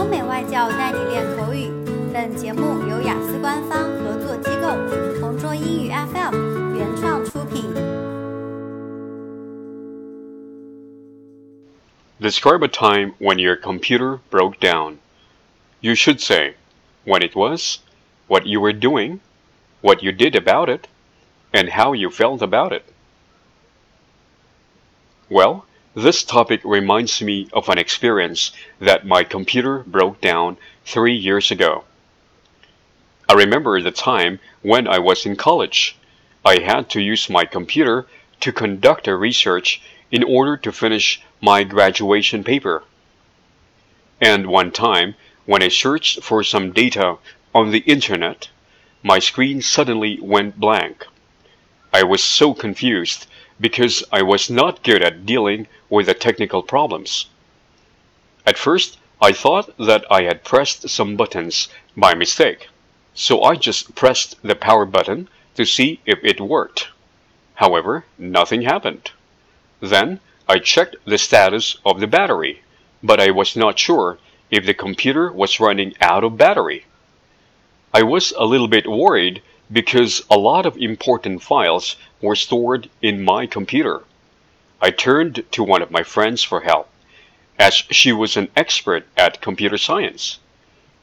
欧美外教带你练口语。本节目由雅思官方合作机构同桌英语 FM 原创出品。Describe a time when your computer broke down. You should say when it was, what you were doing, what you did about it, and how you felt about it. Well, this topic reminds me of an experience that my computer broke down three years ago. I remember the time when I was in college. I had to use my computer to conduct a research in order to finish my graduation paper. And one time, when I searched for some data on the internet, my screen suddenly went blank. I was so confused because I was not good at dealing with the technical problems. At first, I thought that I had pressed some buttons by mistake, so I just pressed the power button to see if it worked. However, nothing happened. Then I checked the status of the battery, but I was not sure if the computer was running out of battery. I was a little bit worried because a lot of important files were stored in my computer. I turned to one of my friends for help, as she was an expert at computer science.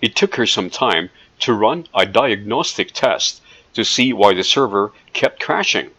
It took her some time to run a diagnostic test to see why the server kept crashing.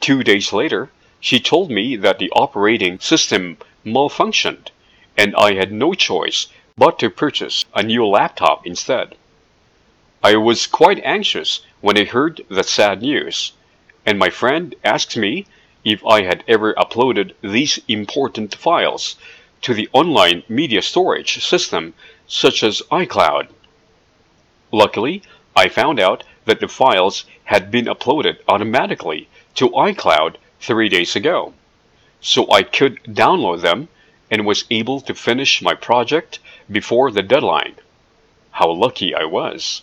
Two days later, she told me that the operating system malfunctioned, and I had no choice but to purchase a new laptop instead. I was quite anxious when I heard the sad news, and my friend asked me if I had ever uploaded these important files to the online media storage system such as iCloud. Luckily, I found out that the files had been uploaded automatically to iCloud three days ago, so I could download them and was able to finish my project before the deadline. How lucky I was!